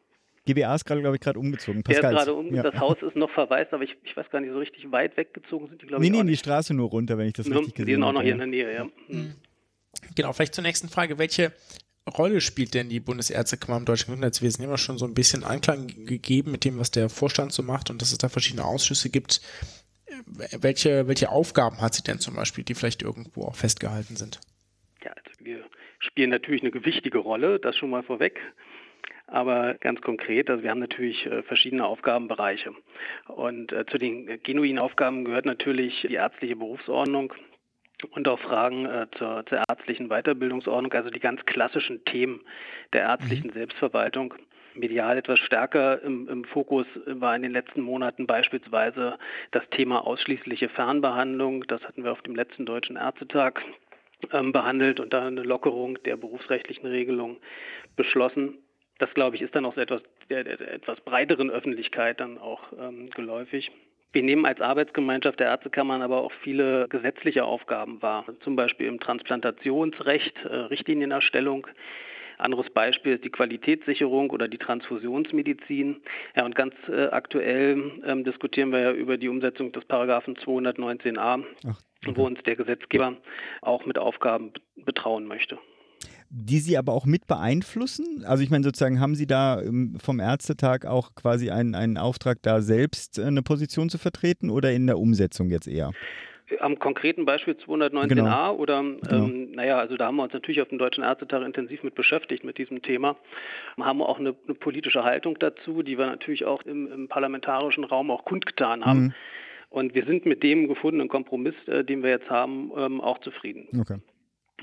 [SPEAKER 1] GBA ist gerade, glaube ich, gerade umgezogen.
[SPEAKER 3] Pascal, Der ist gerade um. Ja. Das Haus ist noch verwaist, aber ich, ich weiß gar nicht, so richtig weit weggezogen sind die, glaube
[SPEAKER 1] nee,
[SPEAKER 3] ich.
[SPEAKER 1] Nee,
[SPEAKER 3] nee,
[SPEAKER 1] die Straße nur runter, wenn ich das
[SPEAKER 3] nur,
[SPEAKER 1] richtig gesehen habe.
[SPEAKER 3] Die sind auch noch hier in der Nähe, ja.
[SPEAKER 2] Mhm. Genau, vielleicht zur nächsten Frage. Welche Rolle spielt denn die Bundesärztekammer im deutschen Gesundheitswesen? Immer schon so ein bisschen Anklang gegeben mit dem, was der Vorstand so macht und dass es da verschiedene Ausschüsse gibt. Welche, welche Aufgaben hat sie denn zum Beispiel, die vielleicht irgendwo auch festgehalten sind?
[SPEAKER 3] Ja, also wir spielen natürlich eine gewichtige Rolle, das schon mal vorweg. Aber ganz konkret, also wir haben natürlich äh, verschiedene Aufgabenbereiche. Und äh, zu den genuinen Aufgaben gehört natürlich die ärztliche Berufsordnung, und auch Fragen äh, zur, zur, ärztlichen Weiterbildungsordnung, also die ganz klassischen Themen der ärztlichen mhm. Selbstverwaltung. Medial etwas stärker im, im, Fokus war in den letzten Monaten beispielsweise das Thema ausschließliche Fernbehandlung. Das hatten wir auf dem letzten Deutschen Ärztetag ähm, behandelt und da eine Lockerung der berufsrechtlichen Regelung beschlossen. Das, glaube ich, ist dann auch so etwas der, der, der etwas breiteren Öffentlichkeit dann auch ähm, geläufig. Wir nehmen als Arbeitsgemeinschaft der Ärztekammern aber auch viele gesetzliche Aufgaben wahr, zum Beispiel im Transplantationsrecht, äh, Richtlinienerstellung. Anderes Beispiel ist die Qualitätssicherung oder die Transfusionsmedizin. Ja, und ganz äh, aktuell ähm, diskutieren wir ja über die Umsetzung des Paragraphen 219a, Ach, okay. wo uns der Gesetzgeber auch mit Aufgaben betrauen möchte
[SPEAKER 1] die Sie aber auch mit beeinflussen? Also ich meine sozusagen, haben Sie da ähm, vom Ärztetag auch quasi einen, einen Auftrag, da selbst äh, eine Position zu vertreten oder in der Umsetzung jetzt eher?
[SPEAKER 3] Am konkreten Beispiel 219a genau. oder, genau. Ähm, naja, also da haben wir uns natürlich auf dem Deutschen Ärztetag intensiv mit beschäftigt, mit diesem Thema. Wir haben auch eine, eine politische Haltung dazu, die wir natürlich auch im, im parlamentarischen Raum auch kundgetan haben. Mhm. Und wir sind mit dem gefundenen Kompromiss, äh, den wir jetzt haben, ähm, auch zufrieden.
[SPEAKER 1] Okay.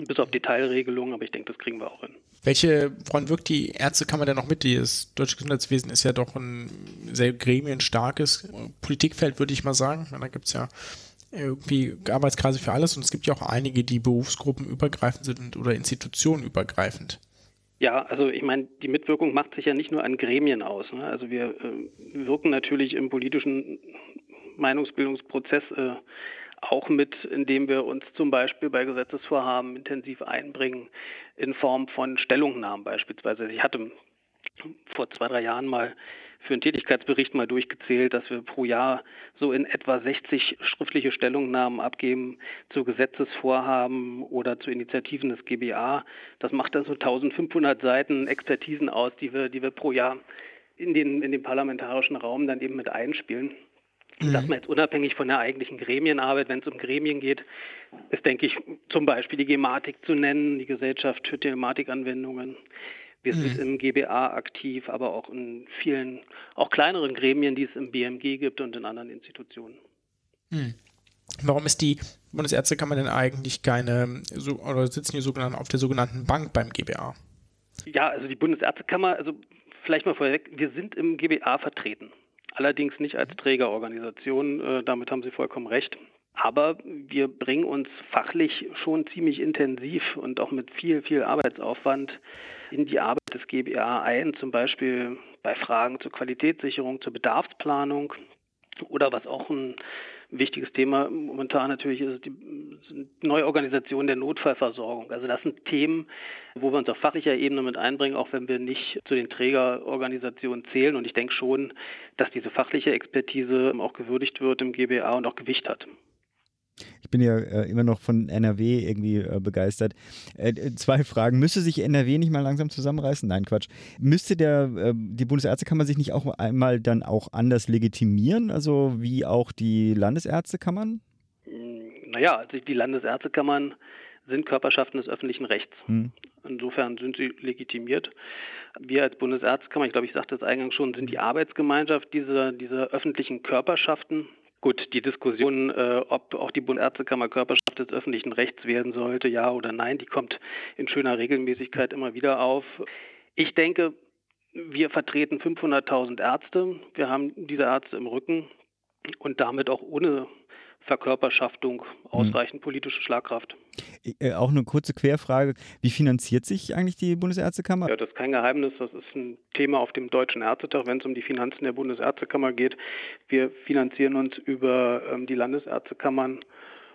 [SPEAKER 3] Bis auf Detailregelungen, aber ich denke, das kriegen wir auch hin.
[SPEAKER 2] Welche, woran wirkt die Ärztekammer denn noch mit? Das deutsche Gesundheitswesen ist ja doch ein sehr gremienstarkes Politikfeld, würde ich mal sagen. Da gibt es ja irgendwie Arbeitskreise für alles und es gibt ja auch einige, die berufsgruppenübergreifend sind oder institutionenübergreifend.
[SPEAKER 3] Ja, also ich meine, die Mitwirkung macht sich ja nicht nur an Gremien aus. Ne? Also wir äh, wirken natürlich im politischen Meinungsbildungsprozess äh, auch mit, indem wir uns zum Beispiel bei Gesetzesvorhaben intensiv einbringen in Form von Stellungnahmen beispielsweise. Ich hatte vor zwei, drei Jahren mal für einen Tätigkeitsbericht mal durchgezählt, dass wir pro Jahr so in etwa 60 schriftliche Stellungnahmen abgeben zu Gesetzesvorhaben oder zu Initiativen des GBA. Das macht dann so 1500 Seiten Expertisen aus, die wir, die wir pro Jahr in den, in den parlamentarischen Raum dann eben mit einspielen. Mhm. Dass man jetzt unabhängig von der eigentlichen Gremienarbeit, wenn es um Gremien geht, ist, denke ich, zum Beispiel die Gematik zu nennen, die Gesellschaft für Telematikanwendungen. Wir mhm. sind im GBA aktiv, aber auch in vielen, auch kleineren Gremien, die es im BMG gibt und in anderen Institutionen.
[SPEAKER 2] Mhm. Warum ist die Bundesärztekammer denn eigentlich keine, oder sitzen die sogenannten auf der sogenannten Bank beim GBA?
[SPEAKER 3] Ja, also die Bundesärztekammer, also vielleicht mal vorweg, wir sind im GBA vertreten allerdings nicht als Trägerorganisation. Äh, damit haben Sie vollkommen recht. Aber wir bringen uns fachlich schon ziemlich intensiv und auch mit viel, viel Arbeitsaufwand in die Arbeit des GBA ein, zum Beispiel bei Fragen zur Qualitätssicherung, zur Bedarfsplanung oder was auch ein wichtiges Thema momentan natürlich ist die Neuorganisation der Notfallversorgung. Also das sind Themen, wo wir uns auf fachlicher Ebene mit einbringen, auch wenn wir nicht zu den Trägerorganisationen zählen. Und ich denke schon, dass diese fachliche Expertise auch gewürdigt wird im GBA und auch Gewicht hat.
[SPEAKER 1] Ich bin ja äh, immer noch von NRW irgendwie äh, begeistert. Äh, zwei Fragen. Müsste sich NRW nicht mal langsam zusammenreißen? Nein, Quatsch. Müsste der, äh, die Bundesärztekammer sich nicht auch einmal dann auch anders legitimieren, also wie auch die Landesärztekammern?
[SPEAKER 3] Hm, naja, also die Landesärztekammern sind Körperschaften des öffentlichen Rechts. Hm. Insofern sind sie legitimiert. Wir als Bundesärztekammer, ich glaube, ich sagte das eingangs schon, sind die Arbeitsgemeinschaft dieser, dieser öffentlichen Körperschaften Gut, die Diskussion, äh, ob auch die Bundesärztekammer Körperschaft des öffentlichen Rechts werden sollte, ja oder nein, die kommt in schöner Regelmäßigkeit immer wieder auf. Ich denke, wir vertreten 500.000 Ärzte. Wir haben diese Ärzte im Rücken und damit auch ohne Verkörperschaftung ausreichend hm. politische Schlagkraft.
[SPEAKER 1] Äh, auch eine kurze Querfrage. Wie finanziert sich eigentlich die Bundesärztekammer?
[SPEAKER 3] Ja, das ist kein Geheimnis. Das ist ein Thema auf dem Deutschen Ärztetag, wenn es um die Finanzen der Bundesärztekammer geht. Wir finanzieren uns über ähm, die Landesärztekammern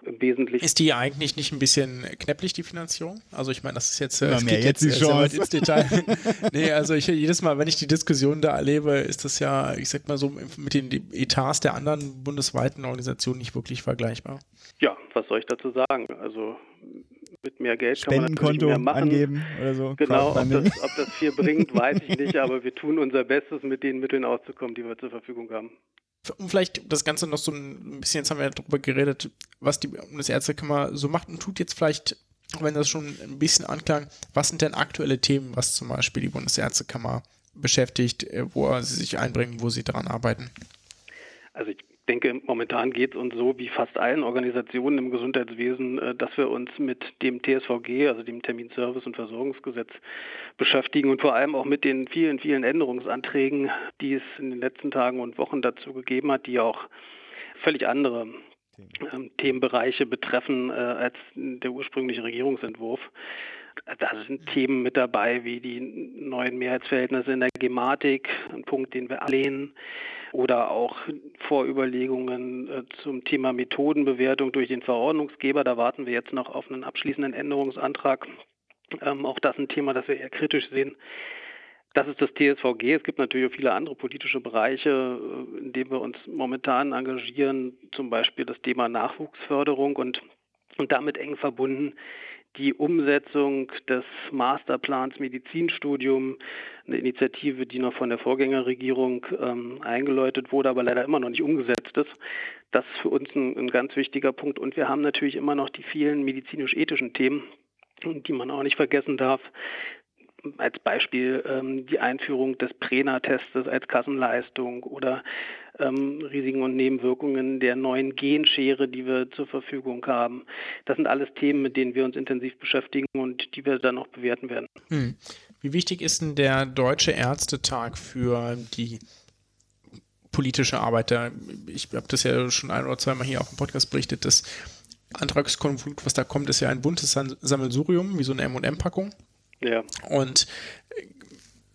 [SPEAKER 3] im Wesentlichen.
[SPEAKER 2] Ist die eigentlich nicht ein bisschen knäpplich, die Finanzierung? Also ich meine, das ist jetzt, äh,
[SPEAKER 1] es geht jetzt, jetzt
[SPEAKER 2] sehr weit ins Detail. nee, also ich, jedes Mal, wenn ich die Diskussion da erlebe, ist das ja, ich sag mal so, mit den Etats der anderen bundesweiten Organisationen nicht wirklich vergleichbar.
[SPEAKER 3] Ja, was soll ich dazu sagen? Also mit mehr Geld
[SPEAKER 1] kann man natürlich mehr machen. angeben oder so.
[SPEAKER 3] Genau, ob das, ob das viel bringt, weiß ich nicht, aber wir tun unser Bestes, mit den Mitteln auszukommen, die wir zur Verfügung haben
[SPEAKER 2] um vielleicht das Ganze noch so ein bisschen, jetzt haben wir ja darüber geredet, was die Bundesärztekammer so macht und tut jetzt vielleicht, wenn das schon ein bisschen anklang, was sind denn aktuelle Themen, was zum Beispiel die Bundesärztekammer beschäftigt, äh, wo sie sich einbringen, wo sie daran arbeiten?
[SPEAKER 3] Also ich denke, momentan geht es uns so wie fast allen Organisationen im Gesundheitswesen, äh, dass wir uns mit dem TSVG, also dem Terminservice- und Versorgungsgesetz, beschäftigen und vor allem auch mit den vielen, vielen Änderungsanträgen, die es in den letzten Tagen und Wochen dazu gegeben hat, die auch völlig andere ähm, Themenbereiche betreffen äh, als der ursprüngliche Regierungsentwurf. Da sind Themen mit dabei wie die neuen Mehrheitsverhältnisse in der Gematik, ein Punkt, den wir ablehnen oder auch Vorüberlegungen äh, zum Thema Methodenbewertung durch den Verordnungsgeber. Da warten wir jetzt noch auf einen abschließenden Änderungsantrag. Ähm, auch das ein Thema, das wir eher kritisch sehen. Das ist das TSVG. Es gibt natürlich auch viele andere politische Bereiche, äh, in denen wir uns momentan engagieren, zum Beispiel das Thema Nachwuchsförderung und, und damit eng verbunden die Umsetzung des Masterplans Medizinstudium, eine Initiative, die noch von der Vorgängerregierung ähm, eingeläutet wurde, aber leider immer noch nicht umgesetzt ist. Das ist für uns ein, ein ganz wichtiger Punkt. Und wir haben natürlich immer noch die vielen medizinisch-ethischen Themen, die man auch nicht vergessen darf. Als Beispiel ähm, die Einführung des Prena-Testes als Kassenleistung oder ähm, Risiken und Nebenwirkungen der neuen Genschere, die wir zur Verfügung haben. Das sind alles Themen, mit denen wir uns intensiv beschäftigen und die wir dann auch bewerten werden.
[SPEAKER 2] Hm. Wie wichtig ist denn der Deutsche Ärztetag für die politische Arbeit? Ich habe das ja schon ein oder zweimal hier auch im Podcast berichtet, das Antragskonvolut, was da kommt, ist ja ein buntes Sammelsurium, wie so eine M&M-Packung.
[SPEAKER 3] Ja.
[SPEAKER 2] Und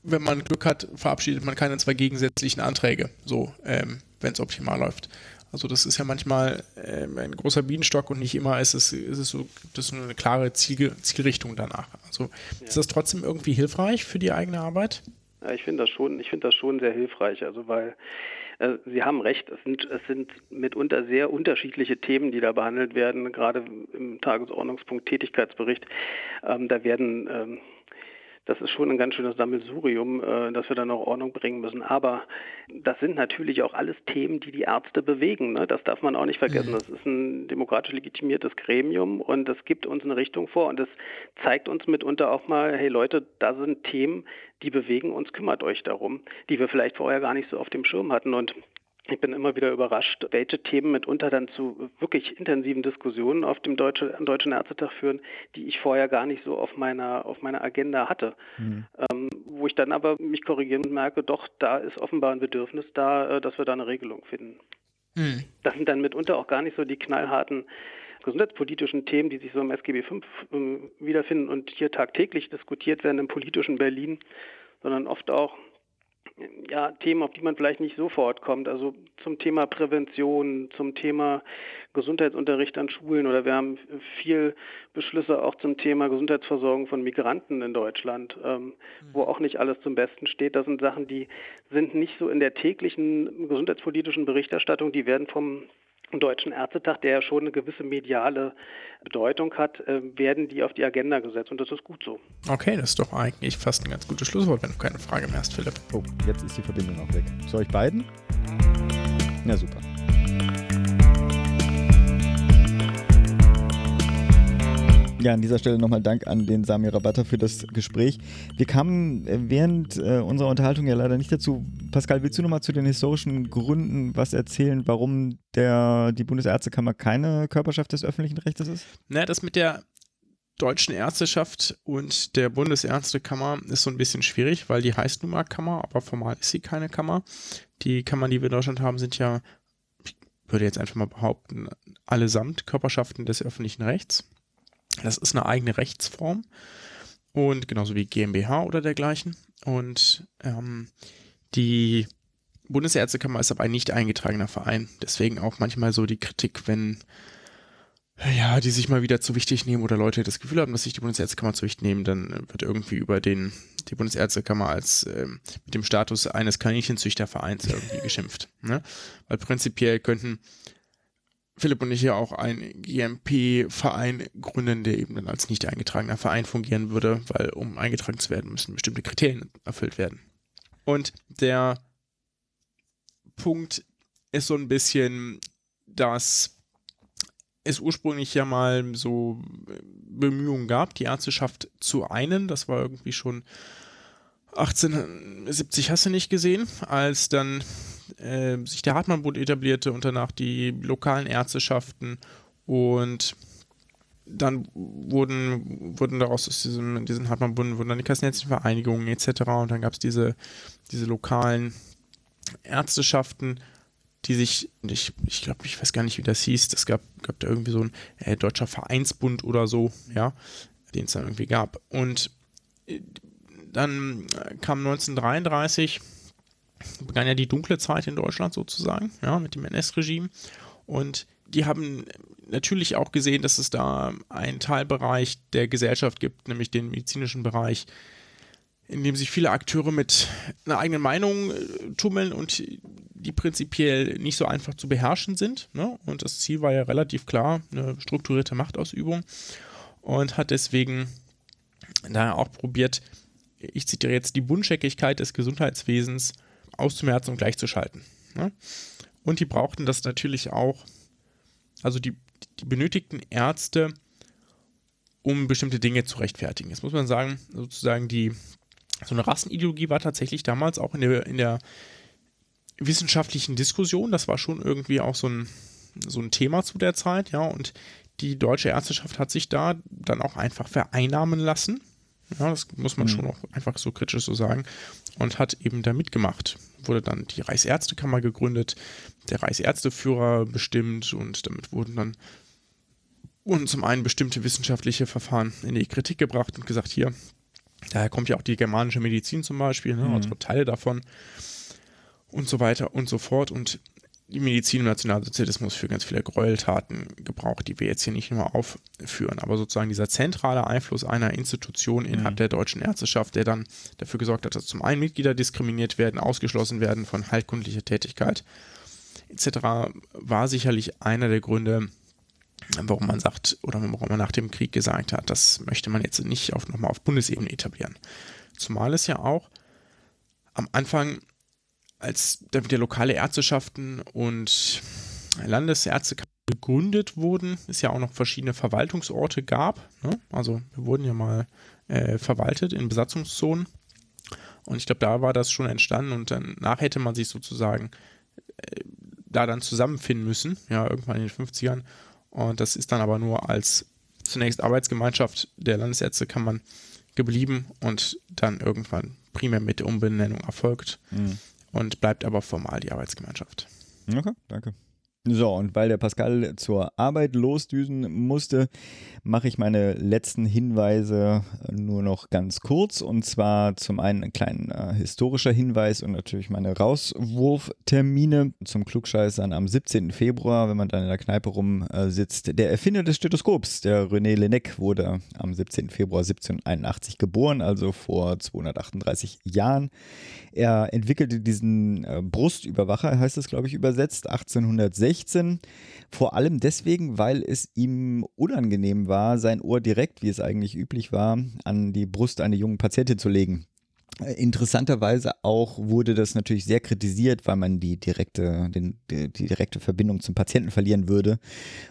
[SPEAKER 2] wenn man Glück hat, verabschiedet man keine zwei gegensätzlichen Anträge, so, ähm, wenn es optimal läuft. Also das ist ja manchmal ähm, ein großer Bienenstock und nicht immer ist es, ist es so, gibt es eine klare Ziel, Zielrichtung danach. Also ja. ist das trotzdem irgendwie hilfreich für die eigene Arbeit?
[SPEAKER 3] Ja, ich finde das schon, ich finde das schon sehr hilfreich, also weil äh, Sie haben recht, es sind, es sind mitunter sehr unterschiedliche Themen, die da behandelt werden, gerade im Tagesordnungspunkt Tätigkeitsbericht. Ähm, da werden ähm, das ist schon ein ganz schönes Sammelsurium, äh, dass wir dann auch Ordnung bringen müssen. Aber das sind natürlich auch alles Themen, die die Ärzte bewegen. Ne? Das darf man auch nicht vergessen. Mhm. Das ist ein demokratisch legitimiertes Gremium und das gibt uns eine Richtung vor und das zeigt uns mitunter auch mal, hey Leute, da sind Themen, die bewegen uns, kümmert euch darum, die wir vielleicht vorher gar nicht so auf dem Schirm hatten. Und ich bin immer wieder überrascht, welche Themen mitunter dann zu wirklich intensiven Diskussionen auf dem Deutsche, Deutschen Ärztetag führen, die ich vorher gar nicht so auf meiner, auf meiner Agenda hatte. Mhm. Ähm, wo ich dann aber mich korrigieren merke, doch, da ist offenbar ein Bedürfnis da, äh, dass wir da eine Regelung finden. Mhm. Das sind dann mitunter auch gar nicht so die knallharten gesundheitspolitischen Themen, die sich so im SGB V äh, wiederfinden und hier tagtäglich diskutiert werden im politischen Berlin, sondern oft auch ja, Themen, auf die man vielleicht nicht sofort kommt. Also zum Thema Prävention, zum Thema Gesundheitsunterricht an Schulen oder wir haben viel Beschlüsse auch zum Thema Gesundheitsversorgung von Migranten in Deutschland, ähm, wo auch nicht alles zum Besten steht. Das sind Sachen, die sind nicht so in der täglichen gesundheitspolitischen Berichterstattung, die werden vom Deutschen Ärztetag, der ja schon eine gewisse mediale Bedeutung hat, äh, werden die auf die Agenda gesetzt und das ist gut so.
[SPEAKER 2] Okay, das ist doch eigentlich fast ein ganz gutes Schlusswort, wenn du keine Frage mehr hast, Philipp.
[SPEAKER 1] Oh, jetzt ist die Verbindung auch weg. Zu euch beiden? Ja, super. Ja, an dieser Stelle nochmal Dank an den Sami Rabatta für das Gespräch. Wir kamen äh, während äh, unserer Unterhaltung ja leider nicht dazu. Pascal, willst du nochmal zu den historischen Gründen was erzählen, warum der, die Bundesärztekammer keine Körperschaft des öffentlichen Rechtes ist?
[SPEAKER 2] Na, das mit der deutschen Ärzteschaft und der Bundesärztekammer ist so ein bisschen schwierig, weil die heißt nun mal Kammer, aber formal ist sie keine Kammer. Die Kammern, die wir in Deutschland haben, sind ja, ich würde jetzt einfach mal behaupten, allesamt Körperschaften des öffentlichen Rechts. Das ist eine eigene Rechtsform und genauso wie GmbH oder dergleichen. Und ähm, die Bundesärztekammer ist aber ein nicht eingetragener Verein. Deswegen auch manchmal so die Kritik, wenn ja, die sich mal wieder zu wichtig nehmen oder Leute das Gefühl haben, dass sich die Bundesärztekammer zu wichtig nehmen, dann wird irgendwie über den die Bundesärztekammer als ähm, mit dem Status eines Kaninchenzüchtervereins irgendwie geschimpft. Ne? Weil prinzipiell könnten Philipp und ich ja auch einen GMP-Verein gründen, der eben dann als nicht eingetragener Verein fungieren würde, weil um eingetragen zu werden, müssen bestimmte Kriterien erfüllt werden. Und der Punkt ist so ein bisschen, dass es ursprünglich ja mal so Bemühungen gab, die Ärzteschaft zu einen. Das war irgendwie schon 1870 hast du nicht gesehen, als dann äh, sich der Hartmann-Bund etablierte und danach die lokalen Ärzteschaften und dann wurden, wurden daraus aus diesem, diesen Hartmann-Bund wurden dann die kassenärztlichen Vereinigungen etc. und dann gab es diese, diese lokalen Ärzteshaften, die sich, ich, ich glaube, ich weiß gar nicht, wie das hieß, es gab, gab da irgendwie so ein äh, deutscher Vereinsbund oder so, ja, den es dann irgendwie gab. Und äh, dann kam 1933 begann ja die dunkle Zeit in Deutschland sozusagen, ja, mit dem NS-Regime. Und die haben natürlich auch gesehen, dass es da einen Teilbereich der Gesellschaft gibt, nämlich den medizinischen Bereich, in dem sich viele Akteure mit einer eigenen Meinung äh, tummeln und die prinzipiell nicht so einfach zu beherrschen sind. Ne? Und das Ziel war ja relativ klar, eine strukturierte Machtausübung und hat deswegen daher auch probiert, ich zitiere jetzt, die Buntscheckigkeit des Gesundheitswesens auszumerzen und gleichzuschalten. Ne? Und die brauchten das natürlich auch, also die, die benötigten Ärzte, um bestimmte Dinge zu rechtfertigen. Jetzt muss man sagen, sozusagen die, so eine Rassenideologie war tatsächlich damals auch in der, in der wissenschaftlichen Diskussionen. Das war schon irgendwie auch so ein, so ein Thema zu der Zeit, ja. Und die deutsche Ärzteschaft hat sich da dann auch einfach vereinnahmen lassen. Ja, das muss man mhm. schon auch einfach so kritisch so sagen. Und hat eben da mitgemacht. Wurde dann die Reichsärztekammer gegründet, der Reichsärzteführer bestimmt und damit wurden dann wurden zum einen bestimmte wissenschaftliche Verfahren in die Kritik gebracht und gesagt, hier, daher kommt ja auch die germanische Medizin zum Beispiel, ne, mhm. also Teile davon und so weiter und so fort. Und die Medizin im Nationalsozialismus für ganz viele Gräueltaten gebraucht, die wir jetzt hier nicht nur aufführen. Aber sozusagen dieser zentrale Einfluss einer Institution innerhalb mhm. der deutschen Ärzteschaft, der dann dafür gesorgt hat, dass zum einen Mitglieder diskriminiert werden, ausgeschlossen werden von heilkundlicher Tätigkeit etc., war sicherlich einer der Gründe, warum man sagt oder warum man nach dem Krieg gesagt hat, das möchte man jetzt nicht auf, nochmal auf Bundesebene etablieren. Zumal es ja auch am Anfang als dann wieder lokale Ärzteschaften und Landesärzte gegründet wurden, es ja auch noch verschiedene Verwaltungsorte gab. Ne? Also wir wurden ja mal äh, verwaltet in Besatzungszonen. Und ich glaube, da war das schon entstanden und danach hätte man sich sozusagen äh, da dann zusammenfinden müssen, ja, irgendwann in den 50ern. Und das ist dann aber nur als zunächst Arbeitsgemeinschaft der Landesärzte kann man geblieben und dann irgendwann primär mit Umbenennung erfolgt. Mhm und bleibt aber formal die Arbeitsgemeinschaft.
[SPEAKER 1] Okay, danke. So, und weil der Pascal zur Arbeit losdüsen musste, mache ich meine letzten Hinweise nur noch ganz kurz. Und zwar zum einen ein kleiner äh, historischer Hinweis und natürlich meine Rauswurftermine zum Klugscheißern am 17. Februar, wenn man dann in der Kneipe rumsitzt. Äh, der Erfinder des Stethoskops, der René Lenec, wurde am 17. Februar 1781 geboren, also vor 238 Jahren. Er entwickelte diesen äh, Brustüberwacher, heißt es, glaube ich, übersetzt, 1860 16. Vor allem deswegen, weil es ihm unangenehm war, sein Ohr direkt, wie es eigentlich üblich war, an die Brust einer jungen Patientin zu legen. Interessanterweise auch wurde das natürlich sehr kritisiert, weil man die direkte, den, die, die, direkte Verbindung zum Patienten verlieren würde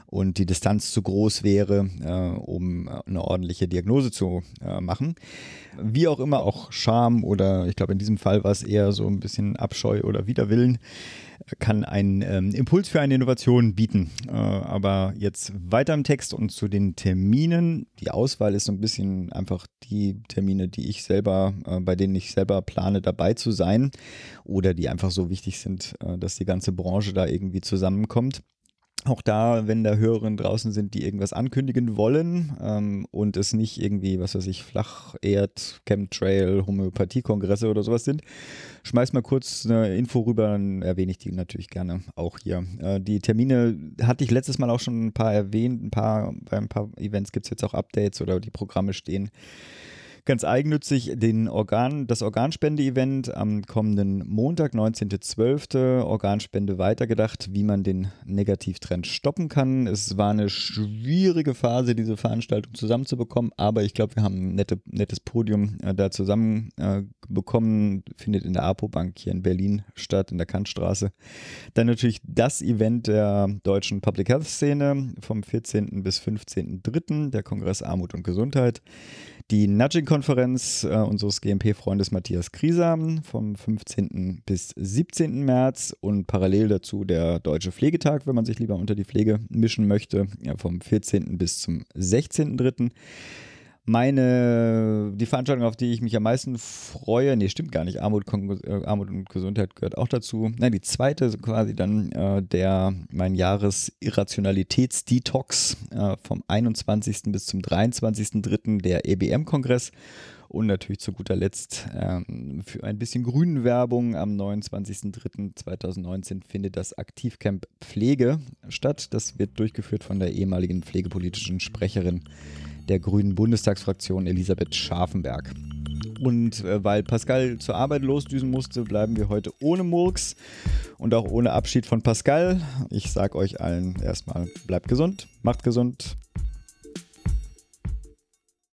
[SPEAKER 1] und die Distanz zu groß wäre, äh, um eine ordentliche Diagnose zu äh, machen. Wie auch immer, auch Scham oder ich glaube in diesem Fall war es eher so ein bisschen Abscheu oder Widerwillen kann einen ähm, Impuls für eine Innovation bieten. Äh, aber jetzt weiter im Text und zu den Terminen. Die Auswahl ist so ein bisschen einfach die Termine, die ich selber, äh, bei denen ich selber plane, dabei zu sein oder die einfach so wichtig sind, äh, dass die ganze Branche da irgendwie zusammenkommt. Auch da, wenn da Hörerinnen draußen sind, die irgendwas ankündigen wollen ähm, und es nicht irgendwie, was weiß ich, Flacherd, Chemtrail, Homöopathie-Kongresse oder sowas sind, schmeiß mal kurz eine Info rüber, dann erwähne ich die natürlich gerne auch hier. Äh, die Termine hatte ich letztes Mal auch schon ein paar erwähnt, ein paar, bei ein paar Events gibt es jetzt auch Updates oder die Programme stehen ganz eigennützig den Organ, das Organspende-Event am kommenden Montag, 19.12. Organspende weitergedacht, wie man den Negativtrend stoppen kann. Es war eine schwierige Phase, diese Veranstaltung zusammenzubekommen, aber ich glaube, wir haben ein nette, nettes Podium äh, da zusammenbekommen. Äh, Findet in der APO-Bank hier in Berlin statt, in der Kantstraße. Dann natürlich das Event der deutschen Public Health Szene vom 14. bis 15.03., der Kongress Armut und Gesundheit. Die Nudging-Konferenz äh, unseres GMP-Freundes Matthias Krieser vom 15. bis 17. März und parallel dazu der Deutsche Pflegetag, wenn man sich lieber unter die Pflege mischen möchte, ja, vom 14. bis zum 16.3. Meine, die Veranstaltung, auf die ich mich am meisten freue, nee, stimmt gar nicht, Armut, äh, Armut und Gesundheit gehört auch dazu. Nein, die zweite quasi dann äh, der, mein Jahres-Irrationalitäts-Detox äh, vom 21. bis zum 23.3. der EBM-Kongress. Und natürlich zu guter Letzt ähm, für ein bisschen grünen Werbung am 29.03.2019 findet das Aktivcamp Pflege statt. Das wird durchgeführt von der ehemaligen pflegepolitischen Sprecherin der Grünen Bundestagsfraktion Elisabeth Scharfenberg. Und äh, weil Pascal zur Arbeit losdüsen musste, bleiben wir heute ohne Murks und auch ohne Abschied von Pascal. Ich sage euch allen erstmal, bleibt gesund, macht gesund